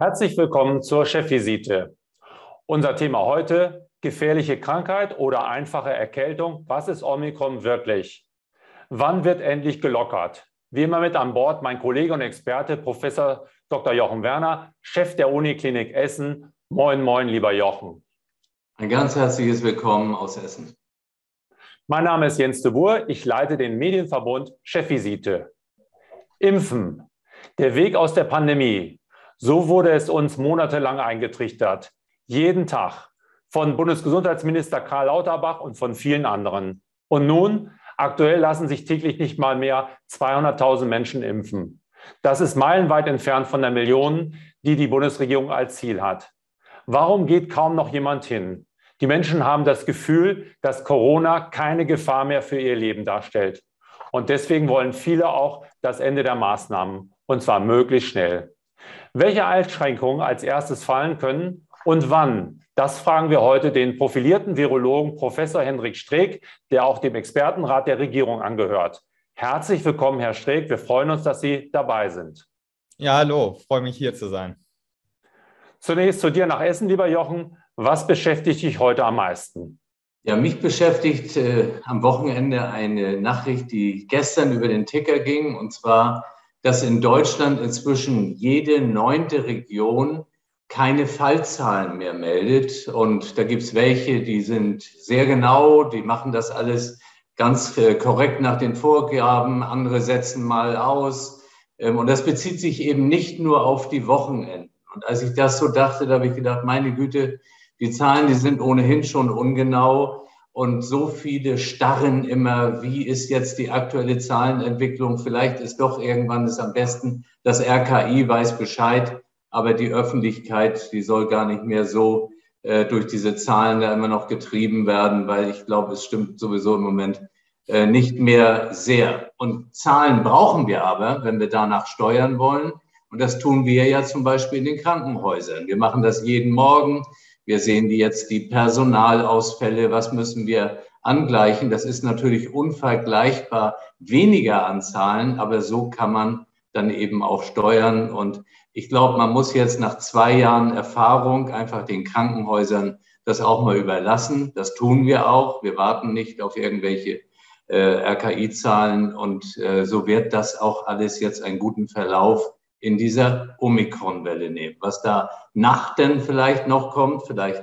Herzlich willkommen zur Chefvisite. Unser Thema heute, gefährliche Krankheit oder einfache Erkältung. Was ist Omikron wirklich? Wann wird endlich gelockert? Wie immer mit an Bord mein Kollege und Experte, Professor Dr. Jochen Werner, Chef der Uniklinik Essen. Moin, moin, lieber Jochen. Ein ganz herzliches Willkommen aus Essen. Mein Name ist Jens de Boer. Ich leite den Medienverbund Chefvisite. Impfen. Der Weg aus der Pandemie. So wurde es uns monatelang eingetrichtert. Jeden Tag. Von Bundesgesundheitsminister Karl Lauterbach und von vielen anderen. Und nun, aktuell lassen sich täglich nicht mal mehr 200.000 Menschen impfen. Das ist meilenweit entfernt von der Million, die die Bundesregierung als Ziel hat. Warum geht kaum noch jemand hin? Die Menschen haben das Gefühl, dass Corona keine Gefahr mehr für ihr Leben darstellt. Und deswegen wollen viele auch das Ende der Maßnahmen, und zwar möglichst schnell. Welche Einschränkungen als erstes fallen können und wann? Das fragen wir heute den profilierten Virologen Professor Hendrik Streeck, der auch dem Expertenrat der Regierung angehört. Herzlich willkommen, Herr Streeck. Wir freuen uns, dass Sie dabei sind. Ja, hallo, freue mich hier zu sein. Zunächst zu dir nach Essen, lieber Jochen. Was beschäftigt dich heute am meisten? Ja, mich beschäftigt äh, am Wochenende eine Nachricht, die gestern über den Ticker ging, und zwar dass in Deutschland inzwischen jede neunte Region keine Fallzahlen mehr meldet. Und da gibt es welche, die sind sehr genau, die machen das alles ganz äh, korrekt nach den Vorgaben, andere setzen mal aus. Ähm, und das bezieht sich eben nicht nur auf die Wochenenden. Und als ich das so dachte, da habe ich gedacht, meine Güte, die Zahlen, die sind ohnehin schon ungenau und so viele starren immer, wie ist jetzt die aktuelle Zahlenentwicklung? Vielleicht ist doch irgendwann es am besten, das RKI weiß Bescheid, aber die Öffentlichkeit, die soll gar nicht mehr so äh, durch diese Zahlen da immer noch getrieben werden, weil ich glaube, es stimmt sowieso im Moment äh, nicht mehr sehr. Und Zahlen brauchen wir aber, wenn wir danach steuern wollen. Und das tun wir ja zum Beispiel in den Krankenhäusern. Wir machen das jeden Morgen. Wir sehen jetzt die Personalausfälle. Was müssen wir angleichen? Das ist natürlich unvergleichbar weniger an Zahlen, aber so kann man dann eben auch steuern. Und ich glaube, man muss jetzt nach zwei Jahren Erfahrung einfach den Krankenhäusern das auch mal überlassen. Das tun wir auch. Wir warten nicht auf irgendwelche äh, RKI-Zahlen und äh, so wird das auch alles jetzt einen guten Verlauf in dieser Omikron-Welle nehmen. Was da Nachten vielleicht noch kommt, vielleicht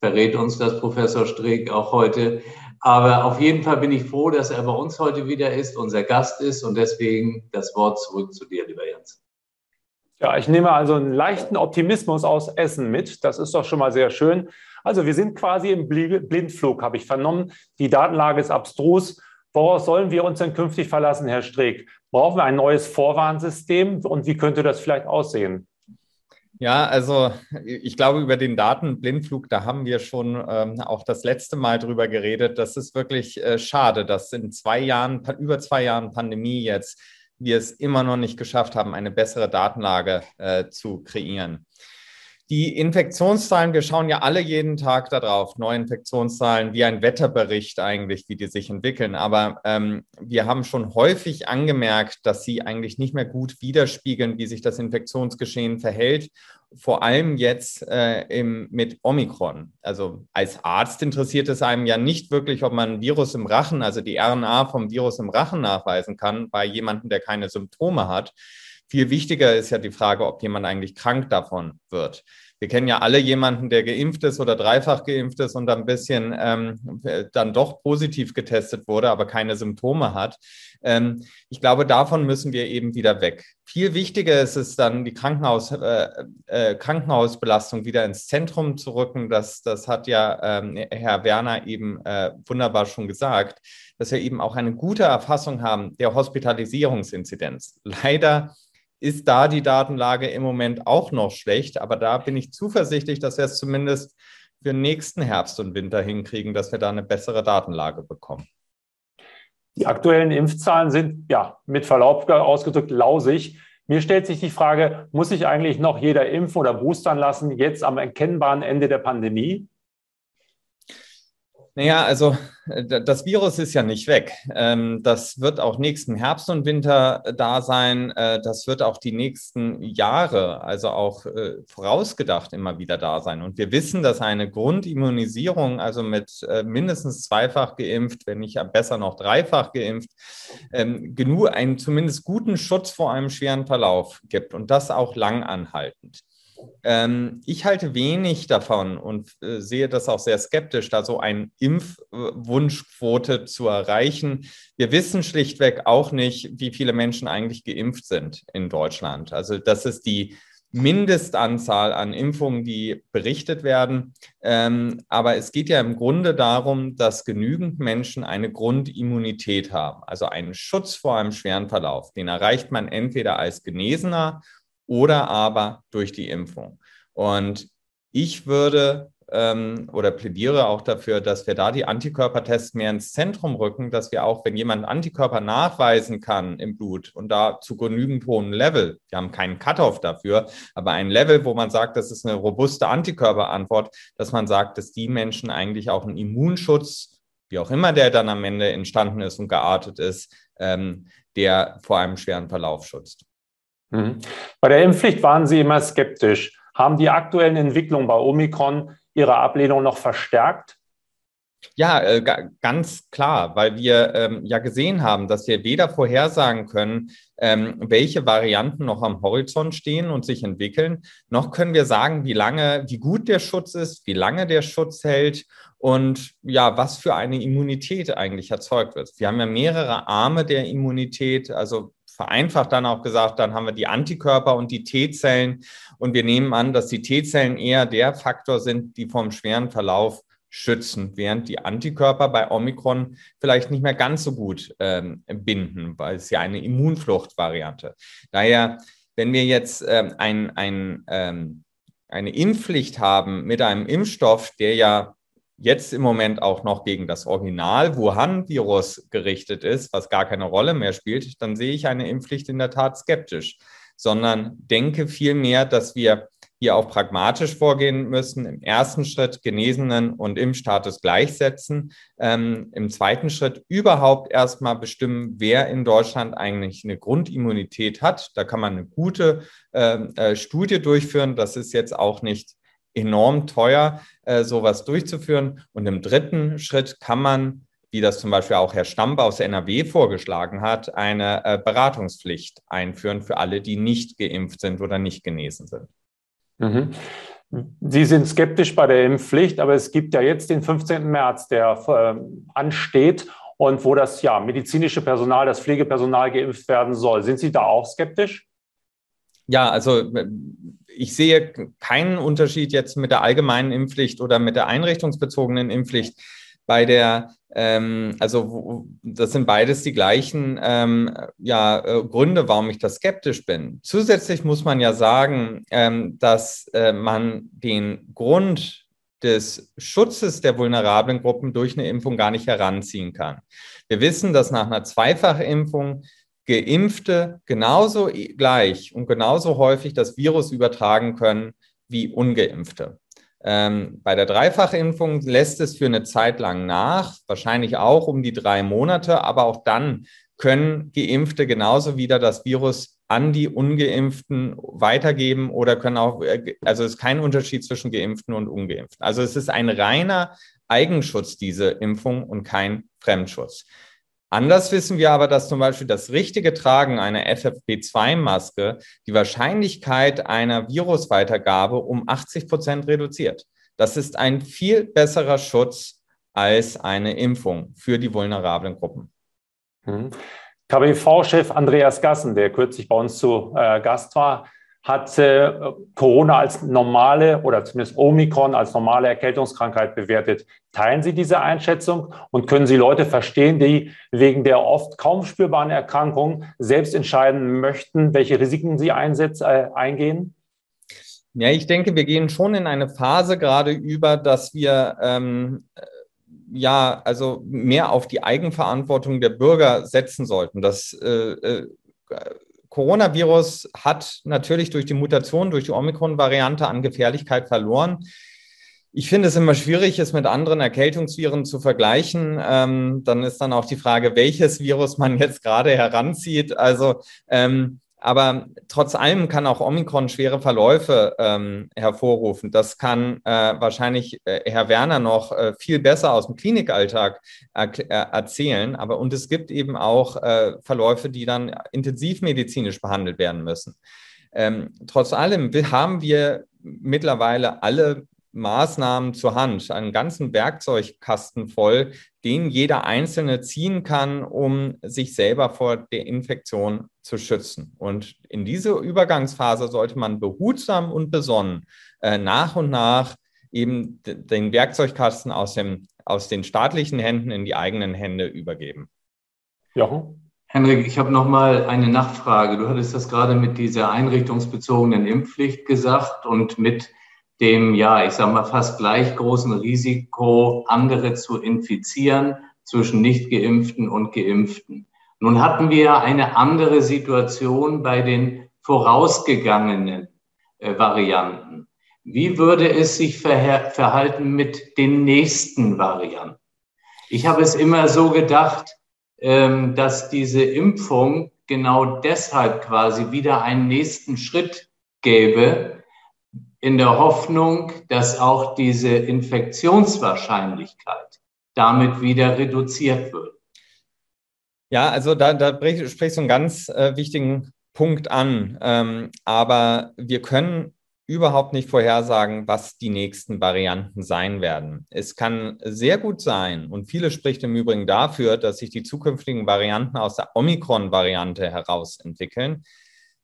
verrät uns das Professor Streeck auch heute. Aber auf jeden Fall bin ich froh, dass er bei uns heute wieder ist, unser Gast ist und deswegen das Wort zurück zu dir, lieber Jens. Ja, ich nehme also einen leichten Optimismus aus Essen mit. Das ist doch schon mal sehr schön. Also wir sind quasi im Blindflug, habe ich vernommen. Die Datenlage ist abstrus. Woraus sollen wir uns denn künftig verlassen, Herr Streeck? Brauchen wir ein neues Vorwarnsystem und wie könnte das vielleicht aussehen? Ja, also ich glaube, über den Datenblindflug, da haben wir schon ähm, auch das letzte Mal drüber geredet. Das ist wirklich äh, schade, dass in zwei Jahren, über zwei Jahren Pandemie jetzt, wir es immer noch nicht geschafft haben, eine bessere Datenlage äh, zu kreieren. Die Infektionszahlen, wir schauen ja alle jeden Tag darauf, neue Infektionszahlen, wie ein Wetterbericht eigentlich, wie die sich entwickeln. Aber ähm, wir haben schon häufig angemerkt, dass sie eigentlich nicht mehr gut widerspiegeln, wie sich das Infektionsgeschehen verhält. Vor allem jetzt äh, im, mit Omikron. Also als Arzt interessiert es einem ja nicht wirklich, ob man ein Virus im Rachen, also die RNA vom Virus im Rachen nachweisen kann bei jemandem, der keine Symptome hat. Viel wichtiger ist ja die Frage, ob jemand eigentlich krank davon wird. Wir kennen ja alle jemanden, der geimpft ist oder dreifach geimpft ist und ein bisschen ähm, dann doch positiv getestet wurde, aber keine Symptome hat. Ähm, ich glaube, davon müssen wir eben wieder weg. Viel wichtiger ist es dann, die Krankenhaus, äh, äh, Krankenhausbelastung wieder ins Zentrum zu rücken. Das, das hat ja ähm, Herr Werner eben äh, wunderbar schon gesagt, dass wir eben auch eine gute Erfassung haben der Hospitalisierungsinzidenz. Leider ist da die Datenlage im Moment auch noch schlecht. Aber da bin ich zuversichtlich, dass wir es zumindest für nächsten Herbst und Winter hinkriegen, dass wir da eine bessere Datenlage bekommen. Die aktuellen Impfzahlen sind ja mit Verlaub ausgedrückt lausig. Mir stellt sich die Frage, muss sich eigentlich noch jeder impfen oder boostern lassen, jetzt am erkennbaren Ende der Pandemie? Naja, also äh, das Virus ist ja nicht weg. Ähm, das wird auch nächsten Herbst und Winter äh, da sein. Äh, das wird auch die nächsten Jahre, also auch vorausgedacht, immer wieder da sein. Und wir wissen, dass eine Grundimmunisierung, also mit mindestens zweifach geimpft, wenn nicht besser noch dreifach geimpft, ähm, genug einen zumindest guten Schutz vor einem schweren Verlauf gibt und das auch lang anhaltend. Ähm, ich halte wenig davon und äh, sehe das auch sehr skeptisch, da so eine Impfwunschquote zu erreichen. Wir wissen schlichtweg auch nicht, wie viele Menschen eigentlich geimpft sind in Deutschland. Also das ist die Mindestanzahl an Impfungen, die berichtet werden. Ähm, aber es geht ja im Grunde darum, dass genügend Menschen eine Grundimmunität haben, also einen Schutz vor einem schweren Verlauf. Den erreicht man entweder als Genesener oder aber durch die Impfung. Und ich würde ähm, oder plädiere auch dafür, dass wir da die Antikörpertests mehr ins Zentrum rücken, dass wir auch, wenn jemand Antikörper nachweisen kann im Blut und da zu genügend hohem Level, wir haben keinen Cut-off dafür, aber ein Level, wo man sagt, das ist eine robuste Antikörperantwort, dass man sagt, dass die Menschen eigentlich auch einen Immunschutz, wie auch immer der dann am Ende entstanden ist und geartet ist, ähm, der vor einem schweren Verlauf schützt. Mhm. Bei der Impfpflicht waren Sie immer skeptisch. Haben die aktuellen Entwicklungen bei Omikron Ihre Ablehnung noch verstärkt? Ja, äh, ganz klar, weil wir ähm, ja gesehen haben, dass wir weder vorhersagen können, ähm, welche Varianten noch am Horizont stehen und sich entwickeln, noch können wir sagen, wie lange, wie gut der Schutz ist, wie lange der Schutz hält und ja, was für eine Immunität eigentlich erzeugt wird. Wir haben ja mehrere Arme der Immunität, also vereinfacht dann auch gesagt, dann haben wir die Antikörper und die T-Zellen. Und wir nehmen an, dass die T-Zellen eher der Faktor sind, die vom schweren Verlauf schützen, während die Antikörper bei Omikron vielleicht nicht mehr ganz so gut ähm, binden, weil es ja eine Immunfluchtvariante. Daher, wenn wir jetzt ähm, ein, ein, ähm, eine Impfpflicht haben mit einem Impfstoff, der ja jetzt im Moment auch noch gegen das Original Wuhan-Virus gerichtet ist, was gar keine Rolle mehr spielt, dann sehe ich eine Impfpflicht in der Tat skeptisch, sondern denke vielmehr, dass wir hier auch pragmatisch vorgehen müssen. Im ersten Schritt Genesenen und Impfstatus gleichsetzen. Ähm, Im zweiten Schritt überhaupt erstmal bestimmen, wer in Deutschland eigentlich eine Grundimmunität hat. Da kann man eine gute ähm, äh, Studie durchführen. Das ist jetzt auch nicht enorm teuer, äh, sowas durchzuführen. Und im dritten Schritt kann man, wie das zum Beispiel auch Herr Stamp aus NRW vorgeschlagen hat, eine äh, Beratungspflicht einführen für alle, die nicht geimpft sind oder nicht genesen sind. Mhm. Sie sind skeptisch bei der Impfpflicht, aber es gibt ja jetzt den 15. März, der äh, ansteht und wo das ja, medizinische Personal, das Pflegepersonal geimpft werden soll. Sind Sie da auch skeptisch? Ja, also ich sehe keinen Unterschied jetzt mit der allgemeinen Impfpflicht oder mit der einrichtungsbezogenen Impfpflicht. Bei der, ähm, also das sind beides die gleichen ähm, ja, äh, Gründe, warum ich da skeptisch bin. Zusätzlich muss man ja sagen, ähm, dass äh, man den Grund des Schutzes der vulnerablen Gruppen durch eine Impfung gar nicht heranziehen kann. Wir wissen, dass nach einer Zweifachimpfung Geimpfte genauso gleich und genauso häufig das Virus übertragen können wie ungeimpfte. Ähm, bei der Dreifachimpfung lässt es für eine Zeit lang nach, wahrscheinlich auch um die drei Monate, aber auch dann können Geimpfte genauso wieder das Virus an die Ungeimpften weitergeben oder können auch, äh, also es ist kein Unterschied zwischen Geimpften und Ungeimpften. Also es ist ein reiner Eigenschutz, diese Impfung und kein Fremdschutz. Anders wissen wir aber, dass zum Beispiel das richtige Tragen einer FFP2-Maske die Wahrscheinlichkeit einer Virusweitergabe um 80 Prozent reduziert. Das ist ein viel besserer Schutz als eine Impfung für die vulnerablen Gruppen. Mhm. KBV-Chef Andreas Gassen, der kürzlich bei uns zu äh, Gast war, hat äh, Corona als normale oder zumindest Omikron als normale Erkältungskrankheit bewertet. Teilen Sie diese Einschätzung und können Sie Leute verstehen, die wegen der oft kaum spürbaren Erkrankung selbst entscheiden möchten, welche Risiken sie einsetz, äh, eingehen? Ja, ich denke, wir gehen schon in eine Phase gerade über, dass wir ähm, ja, also mehr auf die Eigenverantwortung der Bürger setzen sollten. Das äh, äh Coronavirus hat natürlich durch die Mutation, durch die Omikron-Variante an Gefährlichkeit verloren. Ich finde es immer schwierig, es mit anderen Erkältungsviren zu vergleichen. Ähm, dann ist dann auch die Frage, welches Virus man jetzt gerade heranzieht. Also, ähm, aber trotz allem kann auch Omikron schwere Verläufe ähm, hervorrufen. Das kann äh, wahrscheinlich äh, Herr Werner noch äh, viel besser aus dem Klinikalltag äh, erzählen. Aber und es gibt eben auch äh, Verläufe, die dann intensivmedizinisch behandelt werden müssen. Ähm, trotz allem haben wir mittlerweile alle Maßnahmen zur Hand, einen ganzen Werkzeugkasten voll, den jeder Einzelne ziehen kann, um sich selber vor der Infektion zu schützen. Und in diese Übergangsphase sollte man behutsam und besonnen äh, nach und nach eben den Werkzeugkasten aus, dem, aus den staatlichen Händen in die eigenen Hände übergeben. Jochen? Henrik, ich habe noch mal eine Nachfrage. Du hattest das gerade mit dieser einrichtungsbezogenen Impfpflicht gesagt und mit dem, ja, ich sage mal, fast gleich großen Risiko, andere zu infizieren zwischen nicht geimpften und geimpften. Nun hatten wir eine andere Situation bei den vorausgegangenen äh, Varianten. Wie würde es sich verhalten mit den nächsten Varianten? Ich habe es immer so gedacht, ähm, dass diese Impfung genau deshalb quasi wieder einen nächsten Schritt gäbe, in der Hoffnung, dass auch diese Infektionswahrscheinlichkeit damit wieder reduziert wird. Ja, also da, da sprichst du einen ganz äh, wichtigen Punkt an. Ähm, aber wir können überhaupt nicht vorhersagen, was die nächsten Varianten sein werden. Es kann sehr gut sein, und viele spricht im Übrigen dafür, dass sich die zukünftigen Varianten aus der Omikron-Variante heraus entwickeln.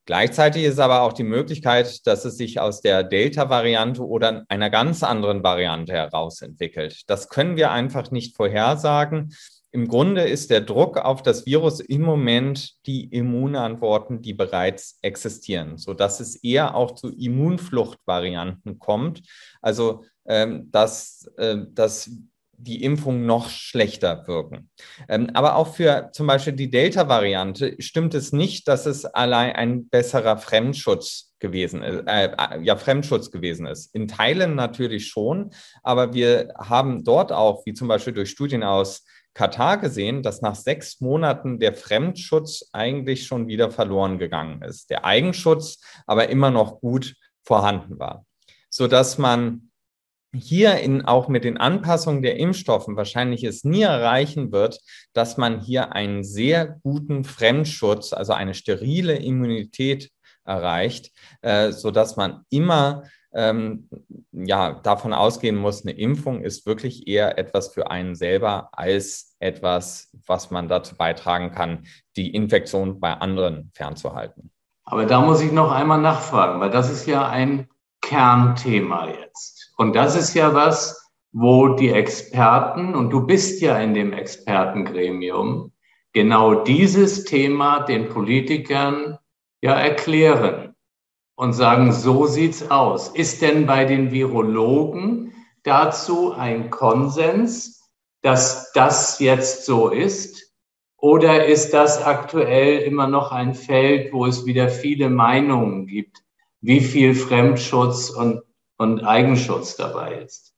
Gleichzeitig ist aber auch die Möglichkeit, dass es sich aus der Delta-Variante oder einer ganz anderen Variante heraus entwickelt. Das können wir einfach nicht vorhersagen. Im Grunde ist der Druck auf das Virus im Moment die Immunantworten, die bereits existieren, sodass es eher auch zu Immunfluchtvarianten kommt. Also ähm, dass, äh, dass die Impfung noch schlechter wirken. Ähm, aber auch für zum Beispiel die Delta-Variante stimmt es nicht, dass es allein ein besserer Fremdschutz gewesen ist, äh, äh, ja, Fremdschutz gewesen ist. In Teilen natürlich schon, aber wir haben dort auch, wie zum Beispiel durch Studien aus Katar gesehen, dass nach sechs Monaten der Fremdschutz eigentlich schon wieder verloren gegangen ist. Der Eigenschutz aber immer noch gut vorhanden war, sodass man hier in, auch mit den Anpassungen der Impfstoffen wahrscheinlich es nie erreichen wird, dass man hier einen sehr guten Fremdschutz, also eine sterile Immunität erreicht, äh, so dass man immer ähm, ja, davon ausgehen muss, eine Impfung ist wirklich eher etwas für einen selber als etwas, was man dazu beitragen kann, die Infektion bei anderen fernzuhalten. Aber da muss ich noch einmal nachfragen, weil das ist ja ein Kernthema jetzt. Und das ist ja was, wo die Experten, und du bist ja in dem Expertengremium, genau dieses Thema den Politikern ja erklären und sagen, so sieht's aus. Ist denn bei den Virologen dazu ein Konsens, dass das jetzt so ist? Oder ist das aktuell immer noch ein Feld, wo es wieder viele Meinungen gibt, wie viel Fremdschutz und und Eigenschutz dabei ist.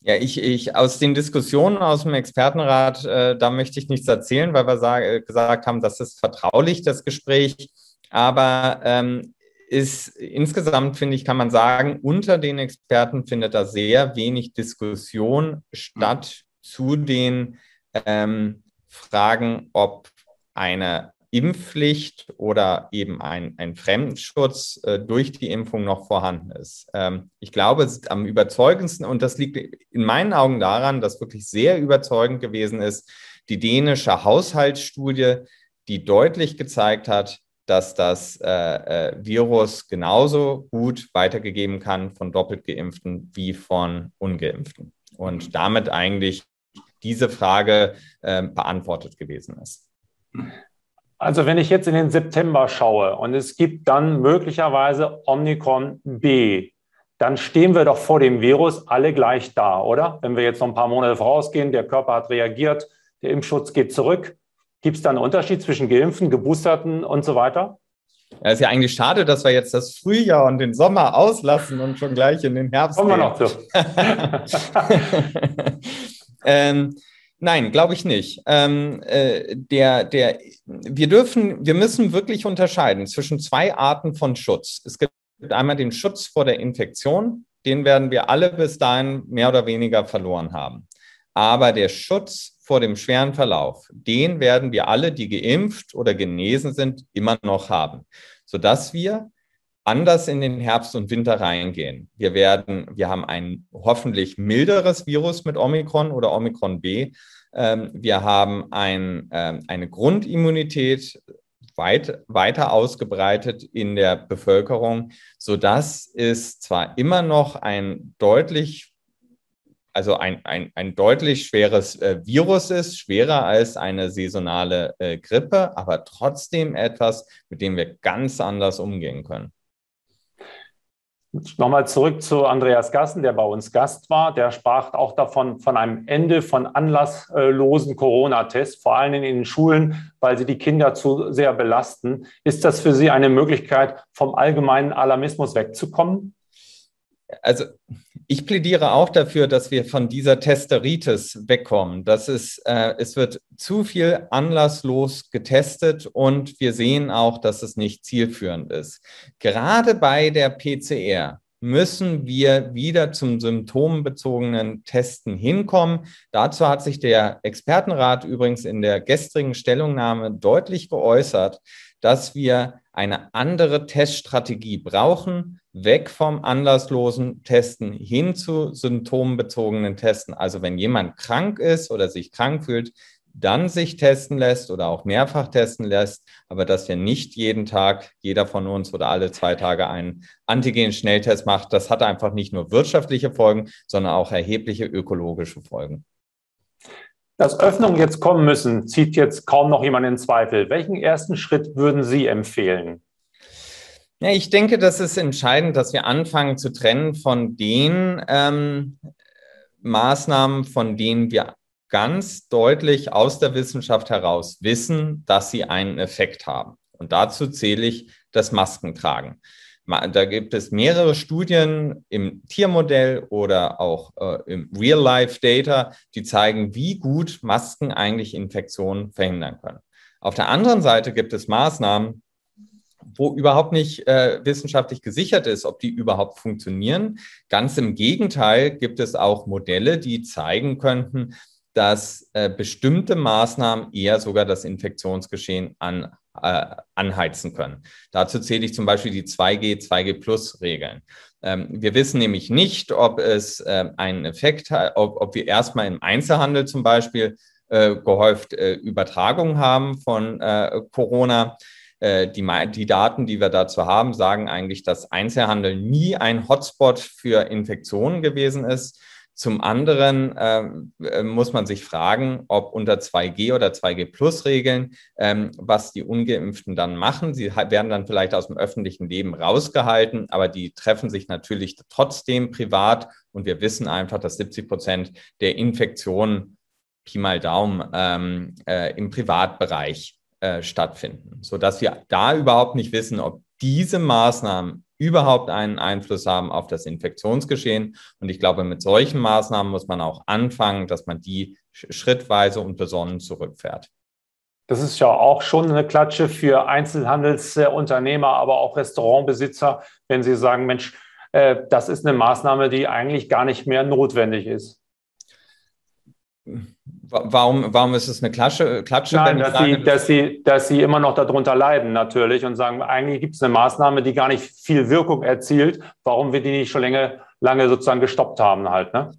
Ja, ich, ich aus den Diskussionen aus dem Expertenrat, äh, da möchte ich nichts erzählen, weil wir sag, gesagt haben, das ist vertraulich, das Gespräch. Aber ähm, ist insgesamt, finde ich, kann man sagen, unter den Experten findet da sehr wenig Diskussion statt zu den ähm, Fragen, ob eine Impfpflicht oder eben ein, ein Fremdenschutz äh, durch die Impfung noch vorhanden ist. Ähm, ich glaube, es ist am überzeugendsten, und das liegt in meinen Augen daran, dass wirklich sehr überzeugend gewesen ist, die dänische Haushaltsstudie, die deutlich gezeigt hat, dass das äh, äh, Virus genauso gut weitergegeben kann von doppelt geimpften wie von ungeimpften. Und damit eigentlich diese Frage äh, beantwortet gewesen ist. Also wenn ich jetzt in den September schaue und es gibt dann möglicherweise Omnicron B, dann stehen wir doch vor dem Virus alle gleich da, oder? Wenn wir jetzt noch ein paar Monate vorausgehen, der Körper hat reagiert, der Impfschutz geht zurück. Gibt es da einen Unterschied zwischen Geimpften, Geboosterten und so weiter? Ja, ist ja eigentlich schade, dass wir jetzt das Frühjahr und den Sommer auslassen und schon gleich in den Herbst. Kommen wir noch zu. ähm, nein, glaube ich nicht. Ähm, äh, der, der, wir dürfen, wir müssen wirklich unterscheiden zwischen zwei Arten von Schutz. Es gibt einmal den Schutz vor der Infektion, den werden wir alle bis dahin mehr oder weniger verloren haben. Aber der Schutz vor dem schweren Verlauf, den werden wir alle, die geimpft oder genesen sind, immer noch haben, sodass wir anders in den Herbst und Winter reingehen. Wir werden, wir haben ein hoffentlich milderes Virus mit Omikron oder Omikron B. Ähm, wir haben ein, ähm, eine Grundimmunität weit, weiter ausgebreitet in der Bevölkerung, sodass es zwar immer noch ein deutlich also ein, ein, ein deutlich schweres äh, Virus ist, schwerer als eine saisonale äh, Grippe, aber trotzdem etwas, mit dem wir ganz anders umgehen können. Nochmal zurück zu Andreas Gassen, der bei uns Gast war. Der sprach auch davon, von einem Ende von anlasslosen Corona-Tests, vor allem in den Schulen, weil sie die Kinder zu sehr belasten. Ist das für Sie eine Möglichkeit, vom allgemeinen Alarmismus wegzukommen? Also ich plädiere auch dafür, dass wir von dieser Testeritis wegkommen. Das ist, äh, es wird zu viel anlasslos getestet und wir sehen auch, dass es nicht zielführend ist. Gerade bei der PCR müssen wir wieder zum symptombezogenen Testen hinkommen. Dazu hat sich der Expertenrat übrigens in der gestrigen Stellungnahme deutlich geäußert, dass wir eine andere Teststrategie brauchen, weg vom anlasslosen Testen hin zu symptombezogenen Testen. Also wenn jemand krank ist oder sich krank fühlt, dann sich testen lässt oder auch mehrfach testen lässt, aber dass wir nicht jeden Tag, jeder von uns oder alle zwei Tage einen Antigen-Schnelltest macht, das hat einfach nicht nur wirtschaftliche Folgen, sondern auch erhebliche ökologische Folgen. Dass Öffnungen jetzt kommen müssen, zieht jetzt kaum noch jemand in Zweifel. Welchen ersten Schritt würden Sie empfehlen? Ja, ich denke, das ist entscheidend, dass wir anfangen zu trennen von den ähm, Maßnahmen, von denen wir ganz deutlich aus der Wissenschaft heraus wissen, dass sie einen Effekt haben. Und dazu zähle ich das Maskentragen. Da gibt es mehrere Studien im Tiermodell oder auch äh, im Real-Life-Data, die zeigen, wie gut Masken eigentlich Infektionen verhindern können. Auf der anderen Seite gibt es Maßnahmen, wo überhaupt nicht äh, wissenschaftlich gesichert ist, ob die überhaupt funktionieren. Ganz im Gegenteil gibt es auch Modelle, die zeigen könnten, dass äh, bestimmte Maßnahmen eher sogar das Infektionsgeschehen an, äh, anheizen können. Dazu zähle ich zum Beispiel die 2G, 2G Plus Regeln. Ähm, wir wissen nämlich nicht, ob es äh, einen Effekt hat, ob, ob wir erstmal im Einzelhandel zum Beispiel äh, gehäuft äh, Übertragungen haben von äh, Corona. Die, die, Daten, die wir dazu haben, sagen eigentlich, dass Einzelhandel nie ein Hotspot für Infektionen gewesen ist. Zum anderen ähm, äh, muss man sich fragen, ob unter 2G oder 2G Plus Regeln, ähm, was die Ungeimpften dann machen. Sie werden dann vielleicht aus dem öffentlichen Leben rausgehalten, aber die treffen sich natürlich trotzdem privat. Und wir wissen einfach, dass 70 Prozent der Infektionen, Pi mal Daumen, ähm, äh, im Privatbereich äh, stattfinden, sodass wir da überhaupt nicht wissen, ob diese Maßnahmen überhaupt einen Einfluss haben auf das Infektionsgeschehen. Und ich glaube, mit solchen Maßnahmen muss man auch anfangen, dass man die schrittweise und besonnen zurückfährt. Das ist ja auch schon eine Klatsche für Einzelhandelsunternehmer, aber auch Restaurantbesitzer, wenn sie sagen, Mensch, äh, das ist eine Maßnahme, die eigentlich gar nicht mehr notwendig ist. Warum, warum ist es eine Klatsche? Klatsche Nein, dass, sage, sie, dass, sie, dass sie immer noch darunter leiden natürlich und sagen, eigentlich gibt es eine Maßnahme, die gar nicht viel Wirkung erzielt, warum wir die nicht schon lange, lange sozusagen gestoppt haben halt. Ne?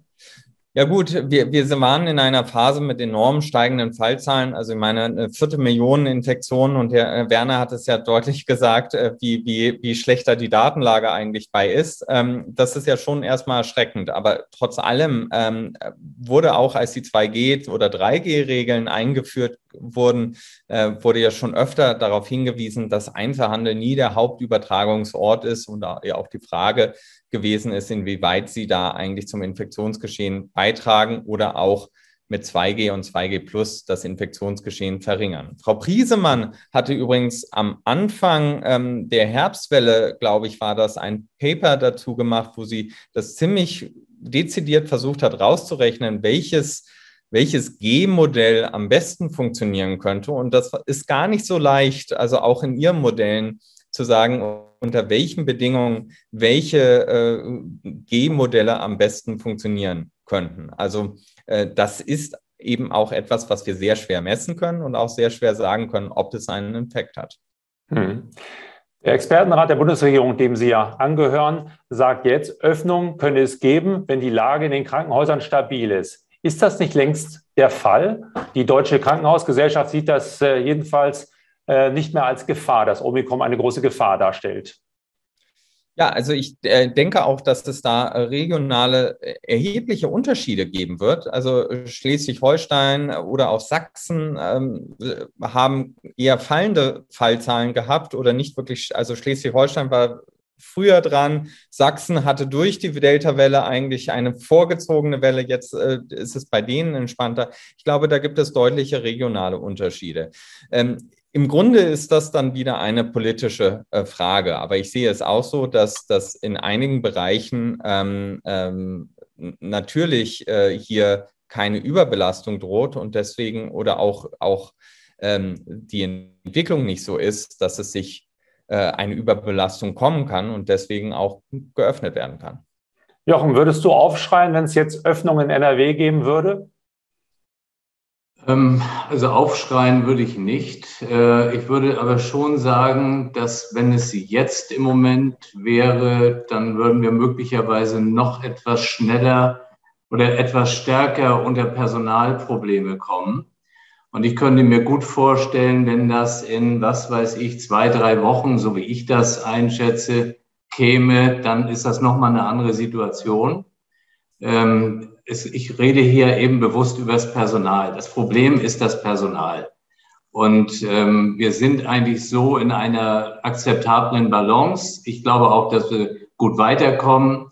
Ja gut, wir, wir waren in einer Phase mit enorm steigenden Fallzahlen. Also ich meine, eine vierte Million Infektionen und Herr äh, Werner hat es ja deutlich gesagt, äh, wie, wie, wie schlechter die Datenlage eigentlich bei ist. Ähm, das ist ja schon erstmal erschreckend. Aber trotz allem ähm, wurde auch, als die 2G- oder 3G-Regeln eingeführt wurden, äh, wurde ja schon öfter darauf hingewiesen, dass Einzelhandel nie der Hauptübertragungsort ist und auch die Frage gewesen ist, inwieweit sie da eigentlich zum Infektionsgeschehen beitragen oder auch mit 2G und 2G Plus das Infektionsgeschehen verringern. Frau Priesemann hatte übrigens am Anfang ähm, der Herbstwelle, glaube ich, war das ein Paper dazu gemacht, wo sie das ziemlich dezidiert versucht hat, rauszurechnen, welches welches G-Modell am besten funktionieren könnte. Und das ist gar nicht so leicht, also auch in Ihren Modellen zu sagen, unter welchen Bedingungen welche äh, G-Modelle am besten funktionieren könnten. Also äh, das ist eben auch etwas, was wir sehr schwer messen können und auch sehr schwer sagen können, ob es einen Effekt hat. Hm. Der Expertenrat der Bundesregierung, dem Sie ja angehören, sagt jetzt, Öffnung könne es geben, wenn die Lage in den Krankenhäusern stabil ist. Ist das nicht längst der Fall? Die Deutsche Krankenhausgesellschaft sieht das äh, jedenfalls äh, nicht mehr als Gefahr, dass Omikron eine große Gefahr darstellt. Ja, also ich äh, denke auch, dass es da äh, regionale äh, erhebliche Unterschiede geben wird. Also Schleswig-Holstein oder auch Sachsen ähm, haben eher fallende Fallzahlen gehabt oder nicht wirklich. Also Schleswig-Holstein war früher dran. Sachsen hatte durch die Delta-Welle eigentlich eine vorgezogene Welle. Jetzt äh, ist es bei denen entspannter. Ich glaube, da gibt es deutliche regionale Unterschiede. Ähm, im Grunde ist das dann wieder eine politische äh, Frage, aber ich sehe es auch so, dass das in einigen Bereichen ähm, ähm, natürlich äh, hier keine Überbelastung droht und deswegen oder auch, auch ähm, die Entwicklung nicht so ist, dass es sich äh, eine Überbelastung kommen kann und deswegen auch geöffnet werden kann. Jochen, würdest du aufschreien, wenn es jetzt Öffnungen in NRW geben würde? Ähm, also aufschreien würde ich nicht. Äh, ich würde aber schon sagen, dass wenn es jetzt im Moment wäre, dann würden wir möglicherweise noch etwas schneller oder etwas stärker unter Personalprobleme kommen. Und ich könnte mir gut vorstellen, wenn das in, was weiß ich, zwei, drei Wochen, so wie ich das einschätze, käme, dann ist das nochmal eine andere Situation. Ähm, es, ich rede hier eben bewusst über das Personal. Das Problem ist das Personal. Und ähm, wir sind eigentlich so in einer akzeptablen Balance. Ich glaube auch, dass wir gut weiterkommen.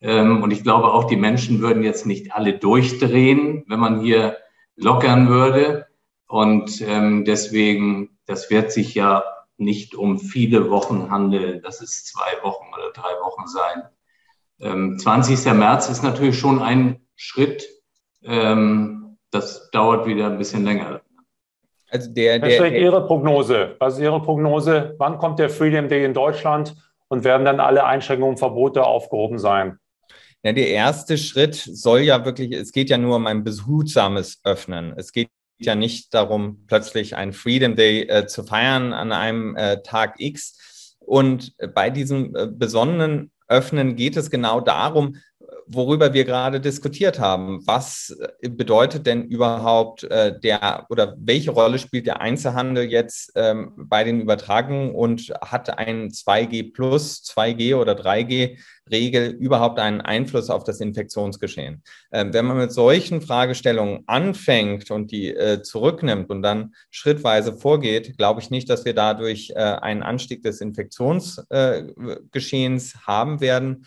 Ähm, und ich glaube auch, die Menschen würden jetzt nicht alle durchdrehen, wenn man hier lockern würde. Und ähm, deswegen, das wird sich ja nicht um viele Wochen handeln. Das ist zwei Wochen oder drei Wochen sein. Ähm, 20. März ist natürlich schon ein Schritt. Ähm, das dauert wieder ein bisschen länger. Also der, der, Herr der, Ihre Prognose. Was ist Ihre Prognose? Wann kommt der Freedom Day in Deutschland und werden dann alle Einschränkungen und Verbote aufgehoben sein? Ja, der erste Schritt soll ja wirklich, es geht ja nur um ein behutsames Öffnen. Es geht ja nicht darum, plötzlich einen Freedom Day äh, zu feiern an einem äh, Tag X. Und bei diesem äh, besonnenen Öffnen geht es genau darum, worüber wir gerade diskutiert haben. Was bedeutet denn überhaupt äh, der oder welche Rolle spielt der Einzelhandel jetzt ähm, bei den Übertragungen und hat ein 2G plus, 2G oder 3G Regel überhaupt einen Einfluss auf das Infektionsgeschehen? Ähm, wenn man mit solchen Fragestellungen anfängt und die äh, zurücknimmt und dann schrittweise vorgeht, glaube ich nicht, dass wir dadurch äh, einen Anstieg des Infektionsgeschehens äh, haben werden.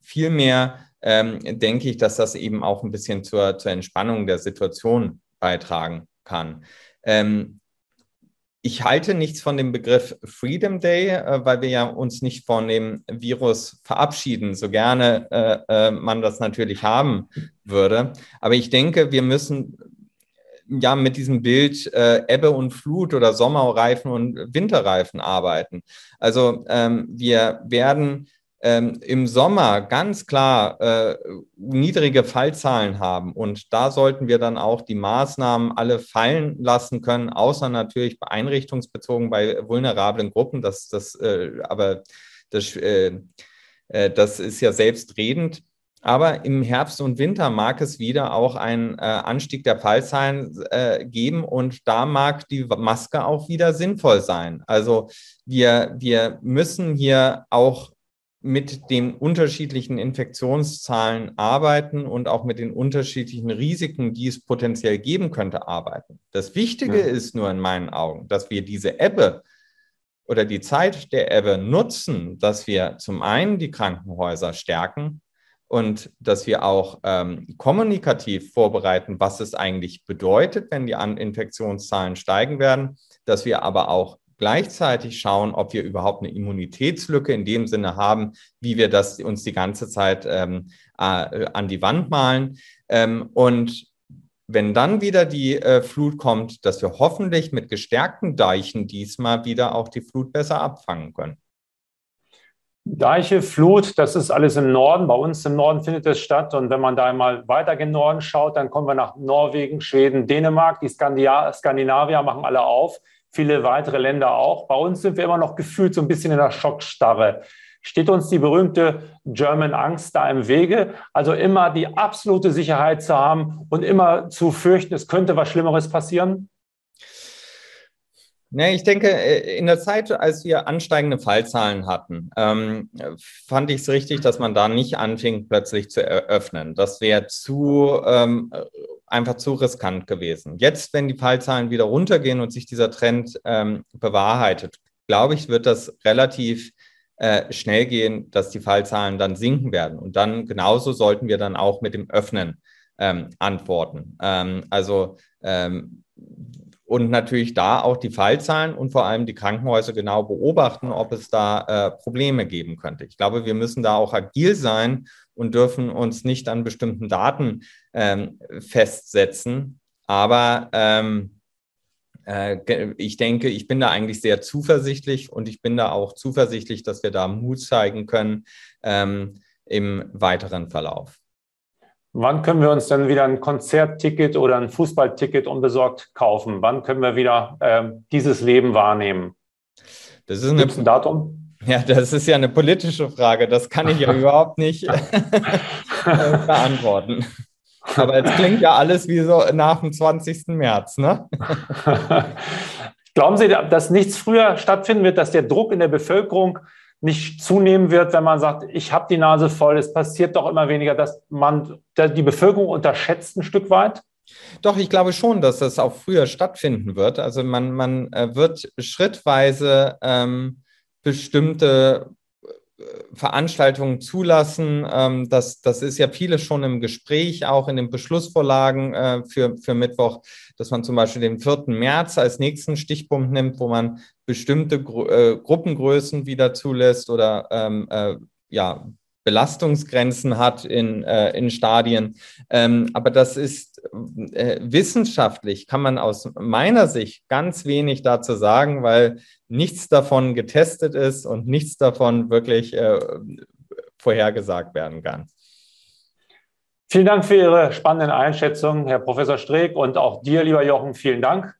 Vielmehr ähm, denke ich, dass das eben auch ein bisschen zur, zur Entspannung der Situation beitragen kann. Ähm, ich halte nichts von dem Begriff Freedom Day, äh, weil wir ja uns nicht von dem Virus verabschieden, so gerne äh, äh, man das natürlich haben würde. Aber ich denke, wir müssen ja mit diesem Bild äh, Ebbe und Flut oder Sommerreifen und Winterreifen arbeiten. Also ähm, wir werden ähm, im Sommer ganz klar äh, niedrige Fallzahlen haben. Und da sollten wir dann auch die Maßnahmen alle fallen lassen können, außer natürlich einrichtungsbezogen bei vulnerablen Gruppen. Das, das, äh, aber das, äh, äh das ist ja selbstredend. Aber im Herbst und Winter mag es wieder auch einen äh, Anstieg der Fallzahlen äh, geben und da mag die Maske auch wieder sinnvoll sein. Also wir, wir müssen hier auch mit den unterschiedlichen Infektionszahlen arbeiten und auch mit den unterschiedlichen Risiken, die es potenziell geben könnte, arbeiten. Das Wichtige ja. ist nur in meinen Augen, dass wir diese Ebbe oder die Zeit der Ebbe nutzen, dass wir zum einen die Krankenhäuser stärken, und dass wir auch ähm, kommunikativ vorbereiten, was es eigentlich bedeutet, wenn die Infektionszahlen steigen werden, dass wir aber auch gleichzeitig schauen, ob wir überhaupt eine Immunitätslücke in dem Sinne haben, wie wir das uns die ganze Zeit ähm, äh, an die Wand malen. Ähm, und wenn dann wieder die äh, Flut kommt, dass wir hoffentlich mit gestärkten Deichen diesmal wieder auch die Flut besser abfangen können. Deiche, Flut, das ist alles im Norden. Bei uns im Norden findet es statt. Und wenn man da einmal weiter gen Norden schaut, dann kommen wir nach Norwegen, Schweden, Dänemark. Die Skandinavier machen alle auf, viele weitere Länder auch. Bei uns sind wir immer noch gefühlt so ein bisschen in der Schockstarre. Steht uns die berühmte German Angst da im Wege? Also immer die absolute Sicherheit zu haben und immer zu fürchten, es könnte was Schlimmeres passieren? Nee, ich denke, äh, in der Zeit, als wir ansteigende Fallzahlen hatten, ähm, fand ich es richtig, dass man da nicht anfing, plötzlich zu eröffnen. Das wäre zu ähm, einfach zu riskant gewesen. Jetzt, wenn die Fallzahlen wieder runtergehen und sich dieser Trend ähm, bewahrheitet, glaube ich, wird das relativ äh, schnell gehen, dass die Fallzahlen dann sinken werden. Und dann genauso sollten wir dann auch mit dem Öffnen ähm, antworten. Ähm, also ähm, und natürlich da auch die Fallzahlen und vor allem die Krankenhäuser genau beobachten, ob es da äh, Probleme geben könnte. Ich glaube, wir müssen da auch agil sein und dürfen uns nicht an bestimmten Daten ähm, festsetzen. Aber ähm, äh, ich denke, ich bin da eigentlich sehr zuversichtlich und ich bin da auch zuversichtlich, dass wir da Mut zeigen können ähm, im weiteren Verlauf. Wann können wir uns denn wieder ein Konzertticket oder ein Fußballticket unbesorgt kaufen? Wann können wir wieder äh, dieses Leben wahrnehmen? Das ist eine, ein Datum? Ja, das ist ja eine politische Frage. Das kann ich ja überhaupt nicht äh, beantworten. Aber es klingt ja alles wie so nach dem 20. März, ne? Glauben Sie, dass nichts früher stattfinden wird, dass der Druck in der Bevölkerung nicht zunehmen wird, wenn man sagt, ich habe die Nase voll, es passiert doch immer weniger, dass man die Bevölkerung unterschätzt ein Stück weit? Doch, ich glaube schon, dass das auch früher stattfinden wird. Also man, man äh, wird schrittweise ähm, bestimmte Veranstaltungen zulassen. Ähm, das, das ist ja vieles schon im Gespräch, auch in den Beschlussvorlagen äh, für, für Mittwoch, dass man zum Beispiel den 4. März als nächsten Stichpunkt nimmt, wo man bestimmte Gru äh, Gruppengrößen wieder zulässt oder ähm, äh, ja, Belastungsgrenzen hat in, äh, in Stadien. Ähm, aber das ist äh, wissenschaftlich, kann man aus meiner Sicht ganz wenig dazu sagen, weil nichts davon getestet ist und nichts davon wirklich äh, vorhergesagt werden kann. Vielen Dank für Ihre spannenden Einschätzungen, Herr Professor Streeck, und auch dir, lieber Jochen, vielen Dank.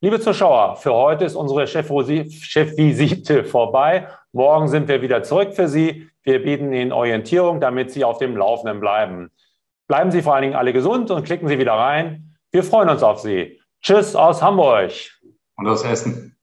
Liebe Zuschauer, für heute ist unsere Chefvisite vorbei. Morgen sind wir wieder zurück für Sie. Wir bieten Ihnen Orientierung, damit Sie auf dem Laufenden bleiben. Bleiben Sie vor allen Dingen alle gesund und klicken Sie wieder rein. Wir freuen uns auf Sie. Tschüss aus Hamburg. Und aus Hessen.